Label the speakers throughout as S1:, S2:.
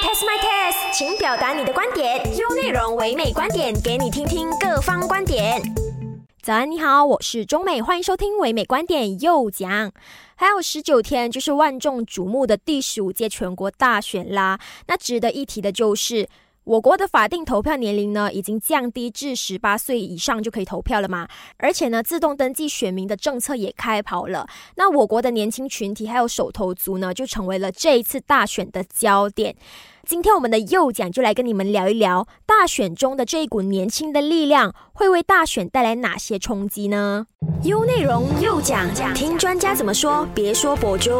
S1: test my test，请表达你的观点。用内容唯美观点，给你听听各方观点。早安，你好，我是中美，欢迎收听唯美观点又讲。还有十九天，就是万众瞩目的第十五届全国大选啦。那值得一提的就是。我国的法定投票年龄呢，已经降低至十八岁以上就可以投票了嘛？而且呢，自动登记选民的政策也开跑了。那我国的年轻群体还有手头族呢，就成为了这一次大选的焦点。今天我们的右讲就来跟你们聊一聊，大选中的这一股年轻的力量会为大选带来哪些冲击呢？优内容右讲，听专家怎么说，别说博主。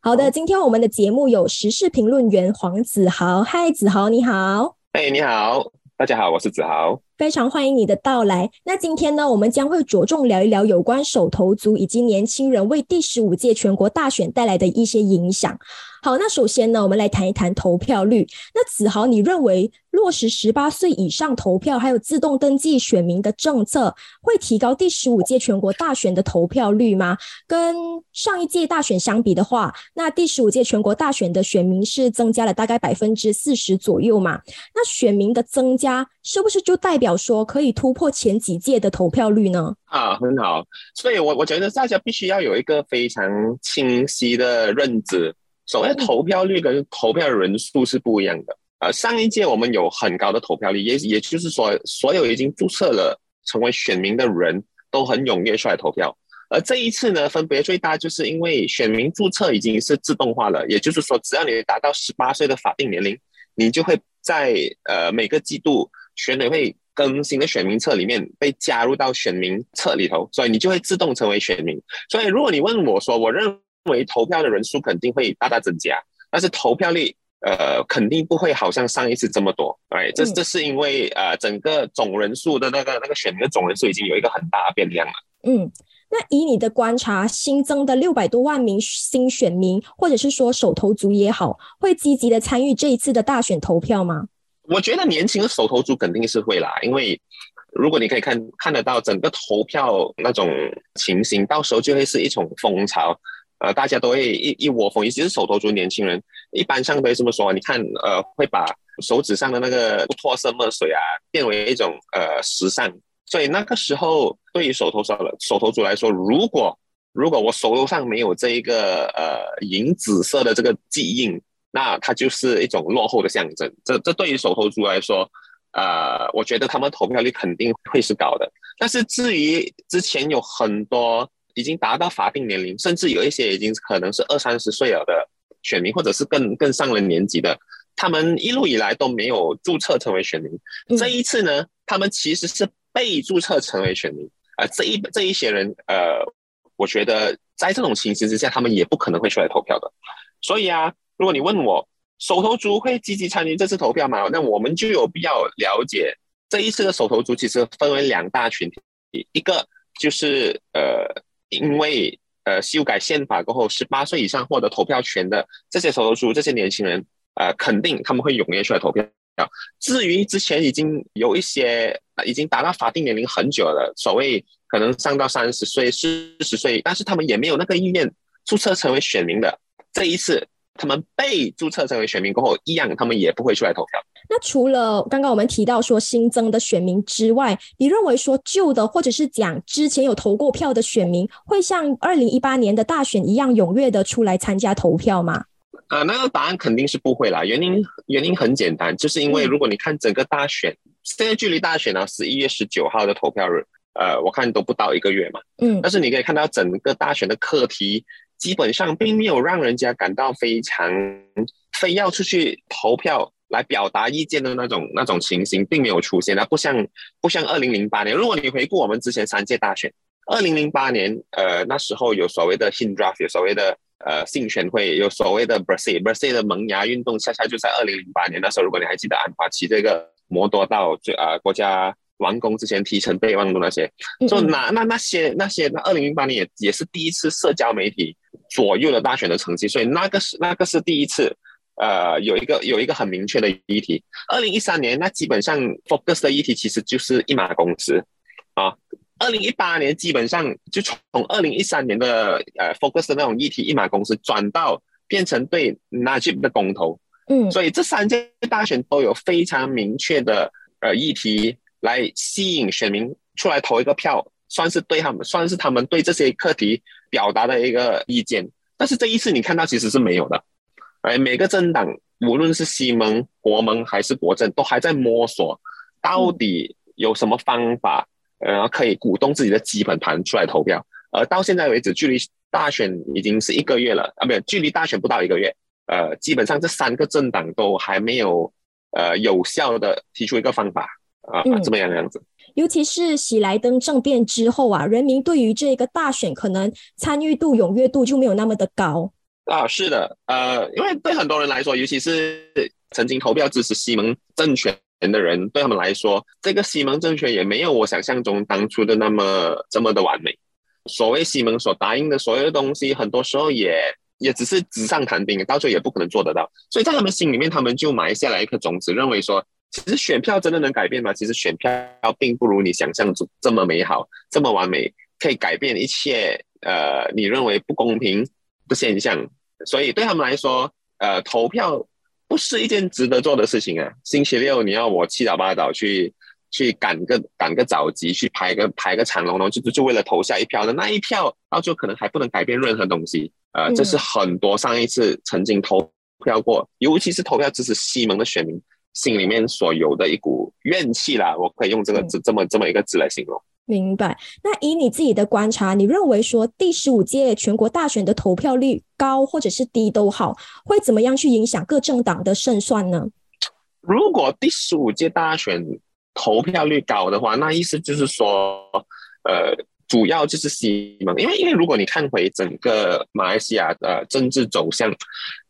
S1: 好的，今天我们的节目有时事评论员黄子豪。嗨，子豪，你好。
S2: 哎，你好，大家好，我是子豪。
S1: 非常欢迎你的到来。那今天呢，我们将会着重聊一聊有关手头族以及年轻人为第十五届全国大选带来的一些影响。好，那首先呢，我们来谈一谈投票率。那子豪，你认为落实十八岁以上投票，还有自动登记选民的政策，会提高第十五届全国大选的投票率吗？跟上一届大选相比的话，那第十五届全国大选的选民是增加了大概百分之四十左右嘛？那选民的增加，是不是就代表说可以突破前几届的投票率呢？
S2: 啊，很好。所以，我我觉得大家必须要有一个非常清晰的认知。所谓投票率跟投票人数是不一样的。呃，上一届我们有很高的投票率，也也就是说，所有已经注册了成为选民的人都很踊跃出来投票。而这一次呢，分别最大就是因为选民注册已经是自动化了，也就是说，只要你达到十八岁的法定年龄，你就会在呃每个季度选委会更新的选民册里面被加入到选民册里头，所以你就会自动成为选民。所以如果你问我说，我认为投票的人数肯定会大大增加，但是投票率呃肯定不会好像上一次这么多，哎，这这是因为呃整个总人数的那个那个选民的总人数已经有一个很大的变量了。
S1: 嗯，那以你的观察，新增的六百多万名新选民，或者是说手头族也好，会积极的参与这一次的大选投票吗？
S2: 我觉得年轻的手头族肯定是会啦，因为如果你可以看看得到整个投票那种情形，到时候就会是一种风潮。呃，大家都会一一窝蜂，尤其是手头族年轻人，一般上都会这么说。你看，呃，会把手指上的那个不脱色墨水啊，变为一种呃时尚。所以那个时候，对于手头上的手头族来说，如果如果我手头上没有这一个呃银紫色的这个记印，那它就是一种落后的象征。这这对于手头族来说，呃，我觉得他们投票率肯定会是高的。但是至于之前有很多。已经达到法定年龄，甚至有一些已经可能是二三十岁了的选民，或者是更更上了年纪的，他们一路以来都没有注册成为选民。这一次呢，他们其实是被注册成为选民。啊，这一这一些人，呃，我觉得在这种情形之下，他们也不可能会出来投票的。所以啊，如果你问我手头族会积极参与这次投票吗？那我们就有必要了解这一次的手头族其实分为两大群体，一个就是呃。因为呃，修改宪法过后，十八岁以上获得投票权的这些手头族、这些年轻人，呃，肯定他们会踊跃出来投票。至于之前已经有一些已经达到法定年龄很久了，所谓可能上到三十岁、四十岁，但是他们也没有那个意愿注册成为选民的，这一次。他们被注册成为选民过后，一样他们也不会出来投票。
S1: 那除了刚刚我们提到说新增的选民之外，你认为说旧的或者是讲之前有投过票的选民，会像二零一八年的大选一样踊跃的出来参加投票吗？
S2: 呃，那个答案肯定是不会啦。原因原因很简单，就是因为如果你看整个大选，现在距离大选呢十一月十九号的投票日，呃，我看都不到一个月嘛。嗯。但是你可以看到整个大选的课题。基本上并没有让人家感到非常非要出去投票来表达意见的那种那种情形，并没有出现。它，不像不像二零零八年。如果你回顾我们之前三届大选，二零零八年，呃，那时候有所谓的新 draft，有所谓的呃竞选会，有所谓的 b r a s i l b r a s i l 的萌芽运动，恰恰就在二零零八年那时候。如果你还记得安华奇这个摩多到最啊国家。完工之前提成备忘录那些，就那那那些那些，那二零零八年也也是第一次社交媒体左右了大选的成绩，所以那个是那个是第一次，呃，有一个有一个很明确的议题。二零一三年那基本上 focus 的议题其实就是一马公司啊。二零一八年基本上就从二零一三年的呃 focus 的那种议题一马公司转到变成对 Najib 的公投。
S1: 嗯，
S2: 所以这三届大选都有非常明确的呃议题来吸引选民出来投一个票，算是对他们，算是他们对这些课题表达的一个意见。但是这一次你看到其实是没有的，哎，每个政党无论是西盟、国盟还是国政，都还在摸索到底有什么方法，呃，可以鼓动自己的基本盘出来投票。而到现在为止，距离大选已经是一个月了啊，没有，距离大选不到一个月。呃，基本上这三个政党都还没有呃有效的提出一个方法啊，这么样的样子。
S1: 尤其是喜来登政变之后啊，人民对于这个大选可能参与度、踊跃度就没有那么的高
S2: 啊。是的，呃，因为对很多人来说，尤其是曾经投票支持西蒙政权的人，对他们来说，这个西蒙政权也没有我想象中当初的那么这么的完美。所谓西蒙所答应的所有的东西，很多时候也。也只是纸上谈兵，到最后也不可能做得到。所以在他们心里面，他们就埋下来一颗种子，认为说，其实选票真的能改变吗？其实选票并不如你想象中这么美好，这么完美，可以改变一切。呃，你认为不公平的现象。所以对他们来说，呃，投票不是一件值得做的事情啊。星期六你要我七早八早去去赶个赶个早集，去排个排个长龙然后，就就为了投下一票的那一票，到最后可能还不能改变任何东西。呃，这是很多上一次曾经投票过，尤其是投票支持西蒙的选民心里面所有的一股怨气啦。我可以用这个字这么这么一个字来形容。
S1: 明白。那以你自己的观察，你认为说第十五届全国大选的投票率高或者是低都好，会怎么样去影响各政党的胜算呢？
S2: 如果第十五届大选投票率高的话，那意思就是说，呃。主要就是西蒙，因为因为如果你看回整个马来西亚的政治走向，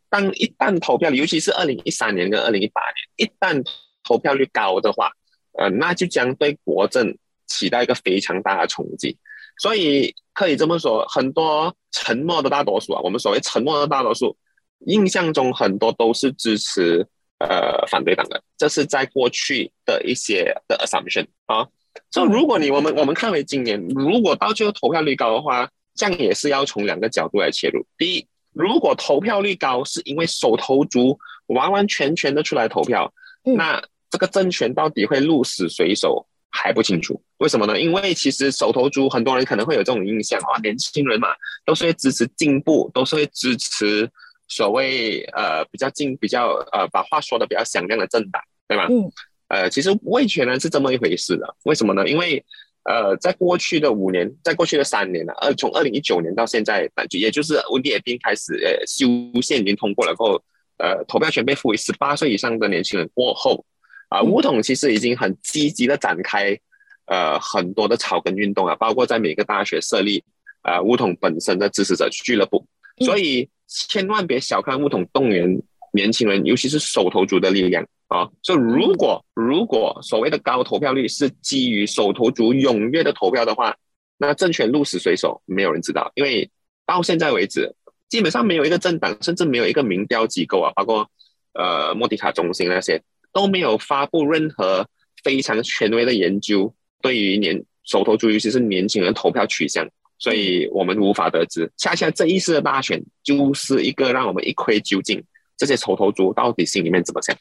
S2: 当一旦投票，尤其是二零一三年跟二零一八年，一旦投票率高的话，呃，那就将对国政起到一个非常大的冲击。所以可以这么说，很多沉默的大多数啊，我们所谓沉默的大多数，印象中很多都是支持呃反对党的，这是在过去的一些的 assumption 啊。所以，如果你我们我们看回今年，如果到最后投票率高的话，这样也是要从两个角度来切入。第一，如果投票率高是因为手头足完完全全的出来投票，那这个政权到底会鹿死谁手还不清楚。为什么呢？因为其实手头族很多人可能会有这种印象，哇，年轻人嘛，都是会支持进步，都是会支持所谓呃比较进、比较呃把话说的比较响亮的政党，对吗？嗯。呃，其实未全呢是这么一回事的。为什么呢？因为，呃，在过去的五年，在过去的三年呢，呃，从二零一九年到现在，也就是温迪尔宾开始，呃，修宪已经通过了后，呃，投票权被赋予十八岁以上的年轻人过后，啊，乌统其实已经很积极的展开，呃，很多的草根运动啊，包括在每个大学设立，呃，乌统本身的支持者俱乐部。所以，千万别小看乌统动员年轻人，尤其是手头族的力量。啊，所以如果如果所谓的高投票率是基于手头族踊跃的投票的话，那政权鹿死谁手，没有人知道。因为到现在为止，基本上没有一个政党，甚至没有一个民调机构啊，包括呃莫迪卡中心那些，都没有发布任何非常权威的研究，对于年手头族，尤其是年轻人投票取向，所以我们无法得知。恰恰这一次的大选，就是一个让我们一窥究竟，这些手头族到底心里面怎么想。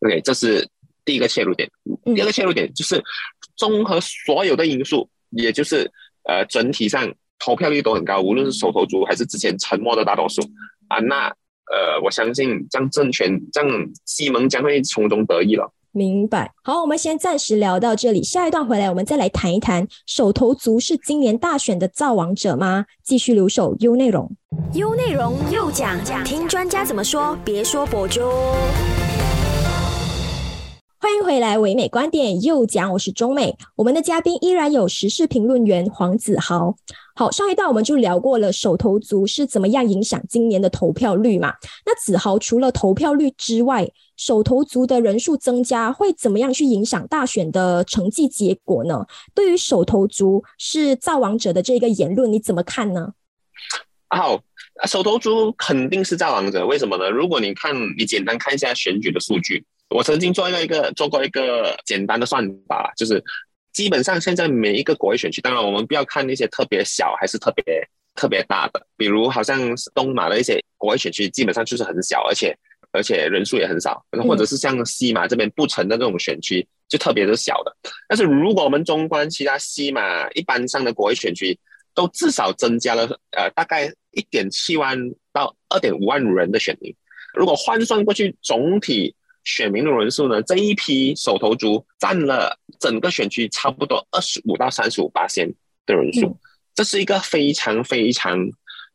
S2: OK，这是第一个切入点。第二个切入点就是综合所有的因素，也就是呃整体上投票率都很高，无论是手头族还是之前沉默的大多数啊，那呃我相信这样政权这样西蒙将会从中得益了。
S1: 明白。好，我们先暂时聊到这里，下一段回来我们再来谈一谈手头族是今年大选的造王者吗？继续留守 U 内容，U 内容又讲，听专家怎么说，别说博主。欢迎回来，唯美观点又讲，我是中美。我们的嘉宾依然有时事评论员黄子豪。好，上一段我们就聊过了手头族是怎么样影响今年的投票率嘛？那子豪除了投票率之外，手头族的人数增加会怎么样去影响大选的成绩结果呢？对于手头族是造王者的这个言论，你怎么看呢？
S2: 好，手头族肯定是造王者，为什么呢？如果你看，你简单看一下选举的数据。我曾经做一个一个做过一个简单的算法，就是基本上现在每一个国会选区，当然我们不要看那些特别小还是特别特别大的，比如好像东马的一些国会选区，基本上就是很小，而且而且人数也很少，或者是像西马这边不成的这种选区，就特别的小的。但是如果我们纵观其他西马一般上的国会选区，都至少增加了呃大概一点七万到二点五万人的选民。如果换算过去，总体选民的人数呢，这一批手头族占了整个选区差不多二十五到三十五八千的人数，这是一个非常非常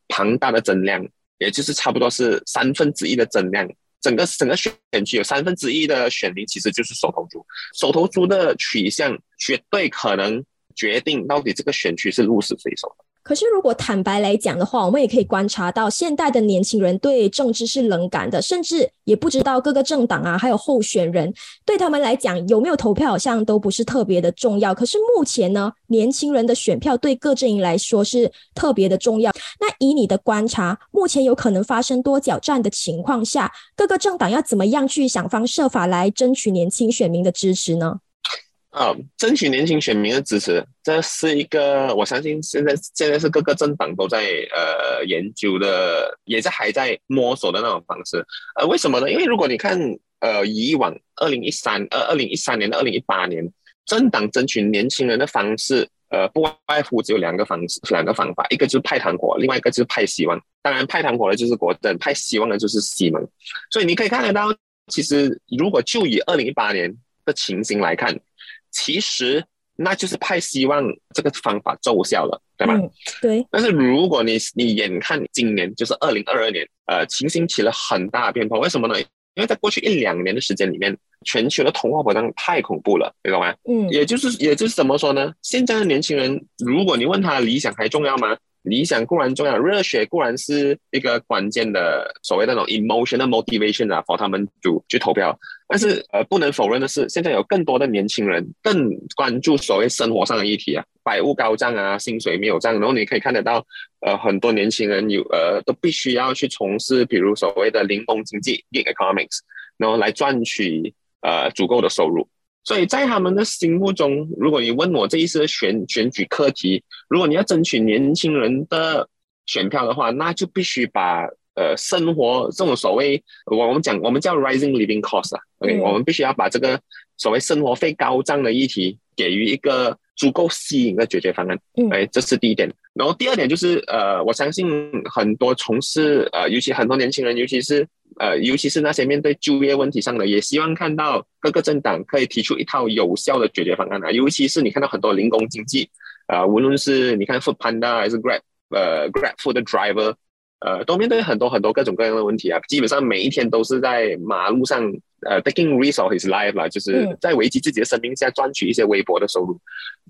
S2: 庞大的增量，也就是差不多是三分之一的增量。整个整个选区有三分之一的选民其实就是手头族，手头族的取向绝对可能决定到底这个选区是鹿死谁手的。
S1: 可是，如果坦白来讲的话，我们也可以观察到，现代的年轻人对政治是冷感的，甚至也不知道各个政党啊，还有候选人对他们来讲有没有投票，好像都不是特别的重要。可是目前呢，年轻人的选票对各阵营来说是特别的重要。那以你的观察，目前有可能发生多角战的情况下，各个政党要怎么样去想方设法来争取年轻选民的支持呢？
S2: 啊，争取年轻选民的支持，这是一个我相信现在现在是各个政党都在呃研究的，也是还在摸索的那种方式。呃，为什么呢？因为如果你看呃以往二零一三呃二零一三年到二零一八年，政党争取年轻人的方式，呃不外乎只有两个方式两个方法，一个就是派糖果，另外一个就是派希望。当然派糖果的就是国政，派希望的就是西蒙。所以你可以看得到，其实如果就以二零一八年的情形来看。其实那就是派希望这个方法奏效了，对吗？
S1: 对。
S2: 但是如果你你眼看今年就是二零二二年，呃，情形起了很大变化，为什么呢？因为在过去一两年的时间里面，全球的通货膨胀太恐怖了，你懂吗？嗯。也就是也就是怎么说呢？现在的年轻人，如果你问他理想还重要吗？理想固然重要，热血固然是一个关键的所谓那种 emotional motivation 啊，for 他们主去投票。但是呃，不能否认的是，现在有更多的年轻人更关注所谓生活上的议题啊，百物高涨啊，薪水没有涨，然后你可以看得到，呃，很多年轻人有呃都必须要去从事比如所谓的零工经济 gig economics，然后来赚取呃足够的收入。所以在他们的心目中，如果你问我这一次选选举课题，如果你要争取年轻人的选票的话，那就必须把呃生活这种所谓我们讲我们叫 rising living cost 啊，OK，我们必须要把这个所谓生活费高涨的议题给予一个足够吸引的解决方案。哎，这是第一点。然后第二点就是呃，我相信很多从事呃，尤其很多年轻人，尤其是。呃，尤其是那些面对就业问题上的，也希望看到各个政党可以提出一套有效的解决方案啊。尤其是你看到很多零工经济，啊，无论是你看 Food Panda 还是 Grab，呃，Grab Food Driver，呃，都面对很多很多各种各样的问题啊。基本上每一天都是在马路上，呃，taking risk of his life 啦，就是在危及自己的生命下赚取一些微薄的收入。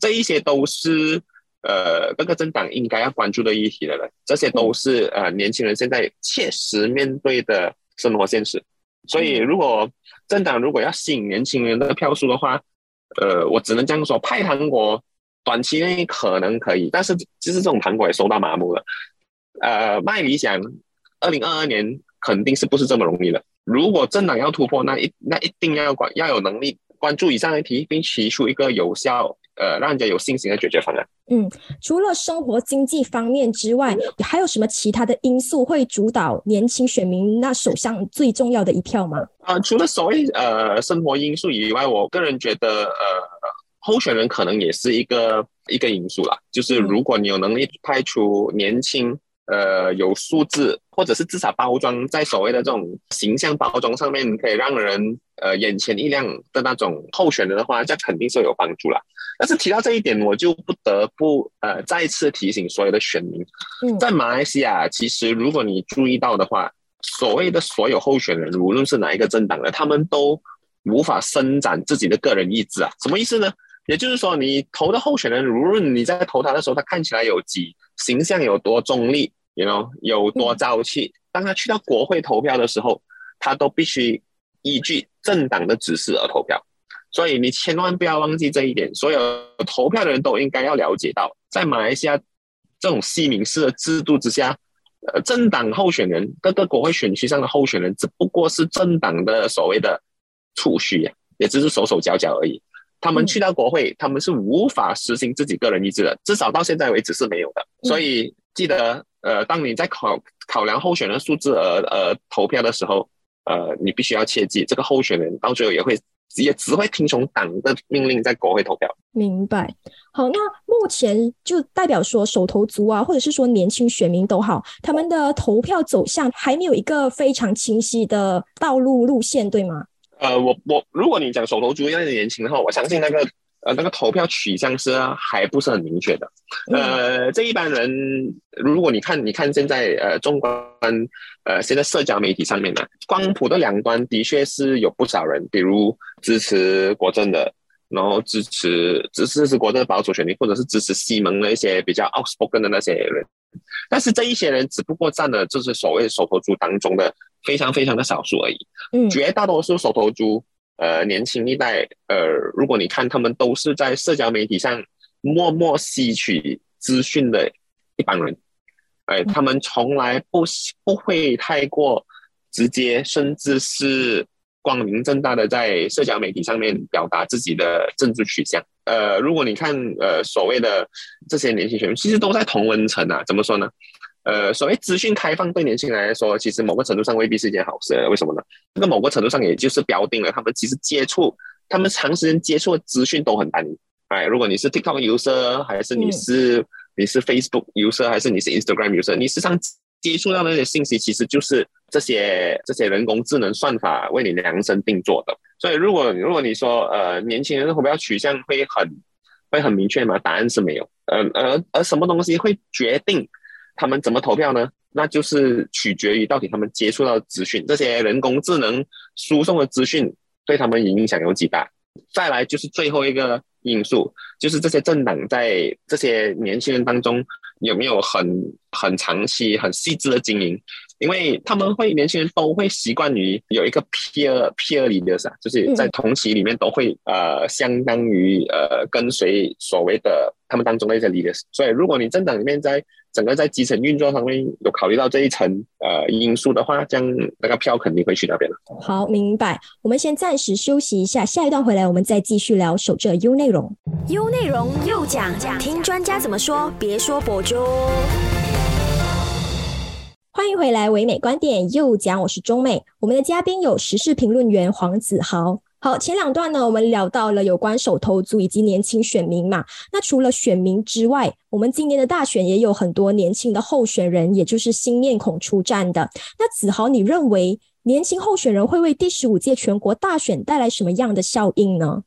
S2: 这一些都是呃各个政党应该要关注的议题的了。这些都是呃年轻人现在切实面对的。生活现实，所以如果政党如果要吸引年轻人的票数的话，呃，我只能这样说，派糖果短期内可能可以，但是其实这种糖果也收到麻木了。呃，卖理想，二零二二年肯定是不是这么容易的。如果政党要突破，那一那一定要管要有能力关注以上议题，并提出一个有效。呃，让人家有信心的解决方案。
S1: 嗯，除了生活经济方面之外，还有什么其他的因素会主导年轻选民那手上最重要的一票吗？
S2: 啊，除了所谓呃生活因素以外，我个人觉得呃，候选人可能也是一个一个因素啦。就是如果你有能力派出年轻。呃，有素质，或者是至少包装在所谓的这种形象包装上面，可以让人呃眼前一亮的那种候选人的话，这肯定是有帮助了。但是提到这一点，我就不得不呃再次提醒所有的选民，在马来西亚，其实如果你注意到的话，所谓的所有候选人，无论是哪一个政党的，他们都无法伸展自己的个人意志啊。什么意思呢？也就是说，你投的候选人，无论你在投他的时候，他看起来有几形象有多中立。You know 有多朝气？当他去到国会投票的时候，他都必须依据政党的指示而投票。所以你千万不要忘记这一点。所有投票的人都应该要了解到，在马来西亚这种西敏式的制度之下，呃，政党候选人各个国会选区上的候选人只不过是政党的所谓的储蓄，也只是手手脚脚而已。他们去到国会，他们是无法实行自己个人意志的，至少到现在为止是没有的。所以。记得，呃，当你在考考量候选人数字而呃投票的时候，呃，你必须要切记，这个候选人到最后也会也只会听从党的命令在国会投票。
S1: 明白。好，那目前就代表说，手头族啊，或者是说年轻选民都好，他们的投票走向还没有一个非常清晰的道路路线，对吗？
S2: 呃，我我如果你讲手头族那些年轻的话，我相信那个。呃，那个投票取向是还不是很明确的。呃，这一般人，如果你看，你看现在呃，中国呃，现在社交媒体上面呢，光谱的两端的确是有不少人，比如支持国政的，然后支持支持国政保守选民，或者是支持西蒙的一些比较 outspoken 的那些人。但是这一些人只不过占了就是所谓手头族当中的非常非常的少数而已。嗯，绝大多数手头族。呃，年轻一代，呃，如果你看他们都是在社交媒体上默默吸取资讯的一帮人，哎，他们从来不不会太过直接，甚至是光明正大的在社交媒体上面表达自己的政治取向。呃，如果你看，呃，所谓的这些年轻选民，其实都在同温层啊，怎么说呢？呃，所谓资讯开放对年轻人来说，其实某个程度上未必是一件好事。为什么呢？这个某个程度上也就是标定了他们其实接触，他们长时间接触的资讯都很单一。哎，如果你是 TikTok user，还是你是你是 Facebook user，还是你是 Instagram user，你实际上接触到那些信息，其实就是这些这些人工智能算法为你量身定做的。所以，如果如果你说呃，年轻人会不会取向会很会很明确吗？答案是没有。呃，而而什么东西会决定？他们怎么投票呢？那就是取决于到底他们接触到资讯，这些人工智能输送的资讯对他们影响有几大。再来就是最后一个因素，就是这些政党在这些年轻人当中有没有很很长期、很细致的经营。因为他们会年轻人都会习惯于有一个 peer peer leaders 啊，就是在同期里面都会呃相当于呃跟随所谓的他们当中的一些 leaders。所以如果你政党里面在整个在基层运作方面有考虑到这一层呃因素的话，这样那个票肯定会去那边了。
S1: 好，明白。我们先暂时休息一下，下一段回来我们再继续聊守着 U 内容。U 内容又讲讲，听专家怎么说，别说博主。欢迎回来，唯美观点又讲，我是中美。我们的嘉宾有时事评论员黄子豪。好，前两段呢，我们聊到了有关手头族以及年轻选民嘛。那除了选民之外，我们今年的大选也有很多年轻的候选人，也就是新面孔出战的。那子豪，你认为年轻候选人会为第十五届全国大选带来什么样的效应呢？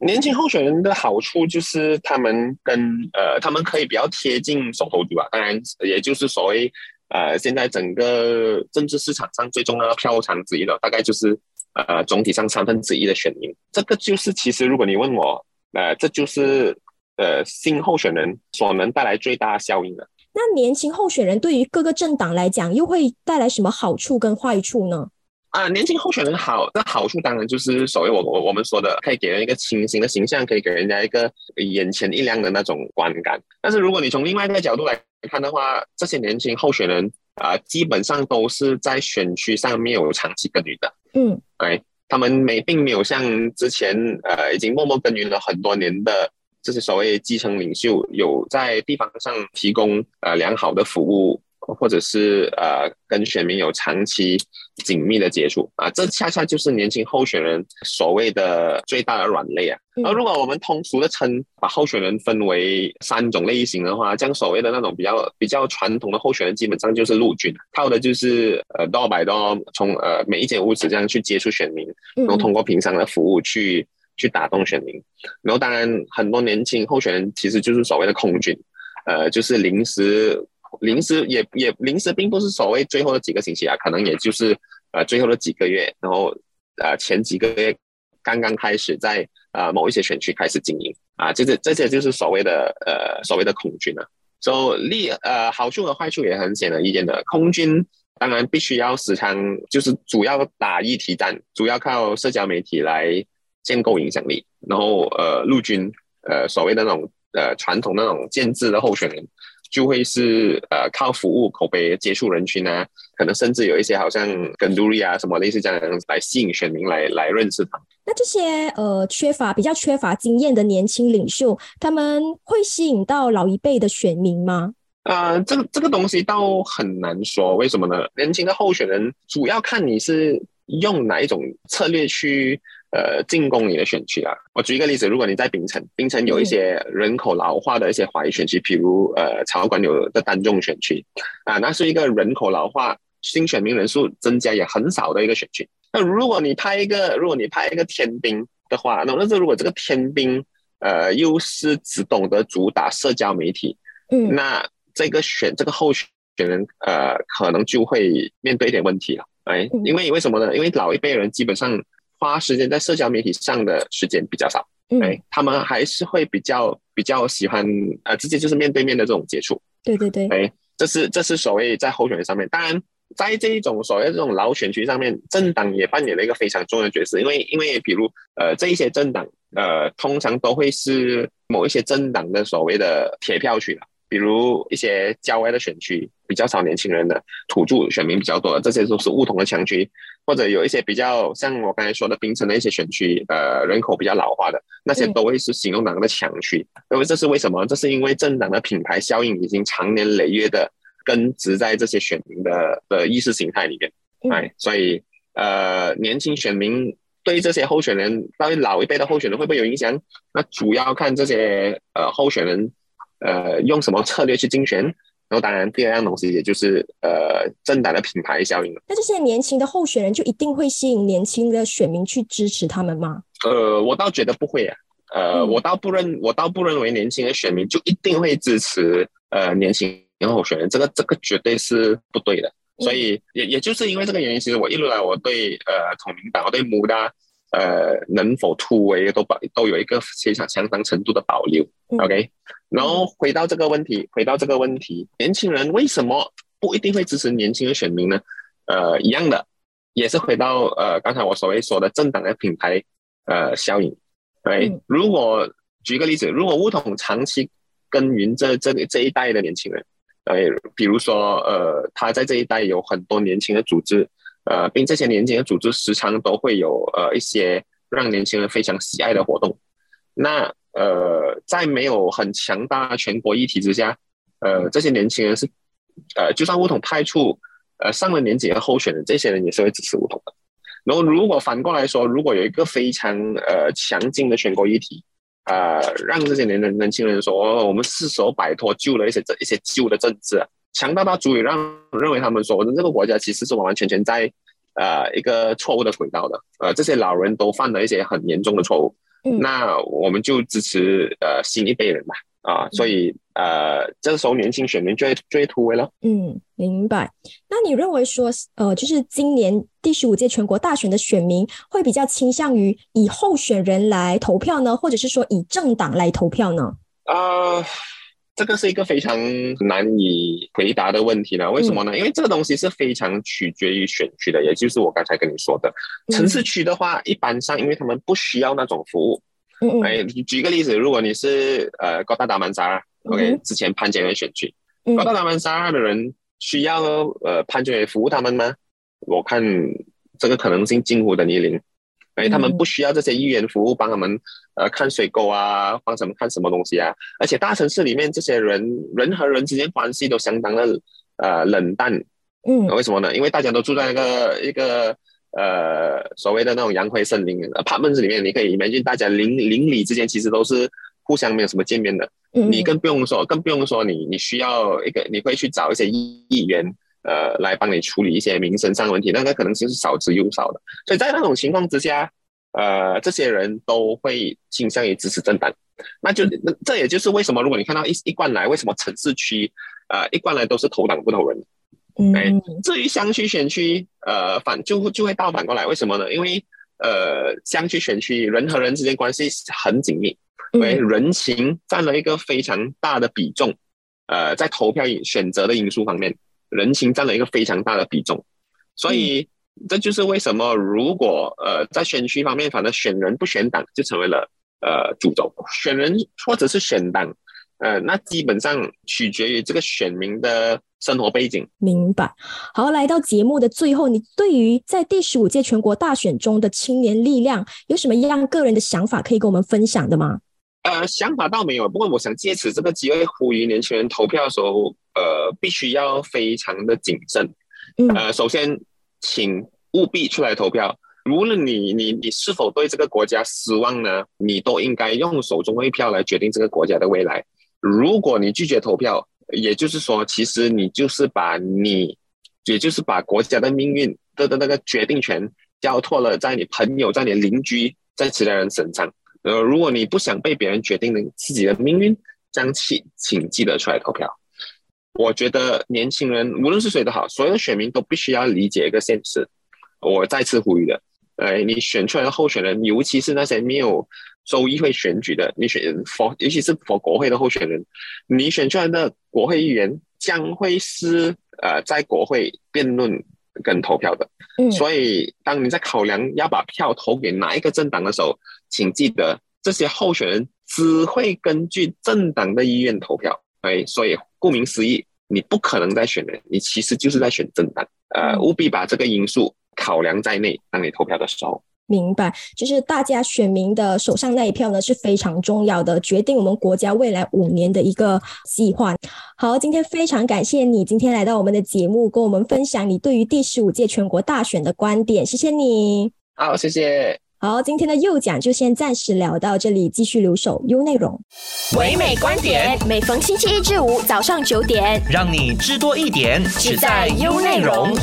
S2: 年轻候选人的好处就是他们跟呃，他们可以比较贴近手头族啊。当然，也就是所谓。呃，现在整个政治市场上最重要的票仓之一的，大概就是呃总体上三分之一的选民。这个就是其实如果你问我，呃，这就是呃新候选人所能带来最大效应的。
S1: 那年轻候选人对于各个政党来讲，又会带来什么好处跟坏处呢？
S2: 啊，年轻候选人好的好处当然就是所谓我我我们说的，可以给人一个清新的形象，可以给人家一个眼前一亮的那种观感。但是如果你从另外一个角度来看的话，这些年轻候选人啊，基本上都是在选区上面有长期耕耘的。嗯，哎，他们没并没有像之前呃已经默默耕耘了很多年的这些所谓基层领袖，有在地方上提供呃良好的服务。或者是呃，跟选民有长期紧密的接触啊，这恰恰就是年轻候选人所谓的最大的软肋啊。而如果我们通俗的称，把候选人分为三种类型的话，将所谓的那种比较比较传统的候选人，基本上就是陆军，靠的就是呃刀百刀，从呃每一间屋子这样去接触选民，然后通过平常的服务去去打动选民。然后当然很多年轻候选人其实就是所谓的空军，呃，就是临时。临时也也临时，并不是所谓最后的几个星期啊，可能也就是呃最后的几个月，然后呃前几个月刚刚开始在呃某一些选区开始经营啊，这些这些就是所谓的呃所谓的空军啊。所以利呃好处和坏处也很显而易见的。空军当然必须要时常就是主要打议题战，主要靠社交媒体来建构影响力，然后呃陆军呃所谓的那种呃传统那种建制的候选人。就会是呃靠服务口碑接触人群啊，可能甚至有一些好像跟杜丽啊什么类似这样的来吸引选民来来认识他。
S1: 那这些呃缺乏比较缺乏经验的年轻领袖，他们会吸引到老一辈的选民吗？
S2: 呃，这个这个东西倒很难说，为什么呢？年轻的候选人主要看你是用哪一种策略去呃进攻你的选区啊。我举一个例子，如果你在槟城，槟城有一些人口老化的一些华裔选区，譬如呃草管有的单中选区啊，那是一个人口老化、新选民人数增加也很少的一个选区。那如果你派一个，如果你派一个天兵的话，那那是如果这个天兵呃又是只懂得主打社交媒体，
S1: 嗯，
S2: 那这个选这个候选人，呃，可能就会面对一点问题了，哎，因为为什么呢？因为老一辈人基本上花时间在社交媒体上的时间比较少，哎，他们还是会比较比较喜欢，呃，直接就是面对面的这种接触，
S1: 对对对，
S2: 哎，这是这是所谓在候选人上面，当然在这一种所谓这种老选区上面，政党也扮演了一个非常重要的角色，因为因为比如呃这一些政党，呃，通常都会是某一些政党的所谓的铁票区了。比如一些郊外的选区比较少年轻人的土著选民比较多的，这些都是不同的强区，或者有一些比较像我刚才说的槟城的一些选区，呃，人口比较老化的那些都会是行动党的强区。因为这是为什么？这是因为政党的品牌效应已经长年累月的根植在这些选民的的意识形态里面。哎，所以呃，年轻选民对这些候选人，到底老一辈的候选人会不会有影响？那主要看这些呃候选人。呃，用什么策略去竞选？然后，当然，第二样东西也就是呃，政党的品牌效应了。
S1: 那这些年轻的候选人就一定会吸引年轻的选民去支持他们吗？
S2: 呃，我倒觉得不会啊。呃，我倒不认，我倒不认为年轻的选民就一定会支持呃年轻候选人，这个这个绝对是不对的。所以，也也就是因为这个原因，其实我一路来我对呃统民党，我对穆达。呃，能否突围都保都有一个非常相当程度的保留，OK。然后回到这个问题，回到这个问题，年轻人为什么不一定会支持年轻的选民呢？呃，一样的，也是回到呃刚才我所谓说的政党的品牌呃效应。对，如果举个例子，如果乌统长期耕耘这这这一代的年轻人，呃，比如说呃他在这一代有很多年轻的组织。呃，并这些年轻的组织时常都会有呃一些让年轻人非常喜爱的活动。那呃，在没有很强大全国议题之下，呃，这些年轻人是呃，就算梧桐派出呃上了年纪的候选人，这些人也是会支持梧桐的。然后，如果反过来说，如果有一个非常呃强劲的全国议题，呃，让这些年年年轻人说，我们是时候摆脱旧的一些这一些旧的政治。强大到足以让认为他们说，我们这个国家其实是完完全全在呃一个错误的轨道的，呃，这些老人都犯了一些很严重的错误，那我们就支持呃新一辈人吧，啊，所以呃这时候年轻选民最最突围了。
S1: 嗯，明白。那你认为说，呃，就是今年第十五届全国大选的选民会比较倾向于以候选人来投票呢，或者是说以政党来投票呢？
S2: 啊。这个是一个非常难以回答的问题了，为什么呢？因为这个东西是非常取决于选区的，也就是我刚才跟你说的，城市区的话，一般上因为他们不需要那种服务。哎，举个例子，如果你是呃高大达曼沙，OK，之前潘建伟选区，高大达曼沙的人需要呃潘建伟服务他们吗？我看这个可能性近乎等于零。哎，他们不需要这些议员服务帮他们，呃，看水沟啊，帮什么看什么东西啊？而且大城市里面这些人，人和人之间关系都相当的呃冷淡。
S1: 嗯，
S2: 为什么呢？因为大家都住在那个一个呃所谓的那种洋灰森林 apartment 里面，你可以 imagine 大家邻邻里之间其实都是互相没有什么见面的。嗯，你更不用说，更不用说你你需要一个，你会去找一些议议员。呃，来帮你处理一些民生上的问题，那个可能就是少之又少的。所以在那种情况之下，呃，这些人都会倾向于支持政党。那就那这也就是为什么，如果你看到一一贯来，为什么城市区呃一贯来都是投党不投人？
S1: 嗯，
S2: 至于乡区选区，呃，反就就会倒反过来，为什么呢？因为呃，乡区选区人和人之间关系很紧密，为人情占了一个非常大的比重。呃，在投票选择的因素方面。人情占了一个非常大的比重，所以这就是为什么如果呃在选区方面，反正选人不选党就成为了呃主轴，选人或者是选党，呃那基本上取决于这个选民的生活背景。
S1: 明白。好，来到节目的最后，你对于在第十五届全国大选中的青年力量有什么样个人的想法可以跟我们分享的吗？
S2: 呃，想法倒没有，不过我想借此这个机会呼吁年轻人投票的时候，呃，必须要非常的谨慎。呃，首先，请务必出来投票。无论你你你是否对这个国家失望呢，你都应该用手中一票来决定这个国家的未来。如果你拒绝投票，也就是说，其实你就是把你，也就是把国家的命运的的那个决定权交托了在你朋友、在你邻居、在其他人身上。呃，如果你不想被别人决定你自己的命运，将请请记得出来投票。我觉得年轻人无论是谁都好，所有的选民都必须要理解一个现实。我再次呼吁的，呃，你选出来的候选人，尤其是那些没有州议会选举的，你选 for 尤其是 for 国会的候选人，你选出来的国会议员将会是呃在国会辩论跟投票的。嗯，所以当你在考量要把票投给哪一个政党的时候，请记得，这些候选人只会根据政党的意愿投票。哎，所以顾名思义，你不可能在选人，你其实就是在选政党。呃，务必把这个因素考量在内，当你投票的时候。
S1: 明白，就是大家选民的手上那一票呢是非常重要的，决定我们国家未来五年的一个计划。好，今天非常感谢你今天来到我们的节目，跟我们分享你对于第十五届全国大选的观点。谢谢你。
S2: 好，谢谢。
S1: 好，今天的右讲就先暂时聊到这里，继续留守优内容。唯美观点，每逢星期一至五早上九点，让你知多一点，只在优内容。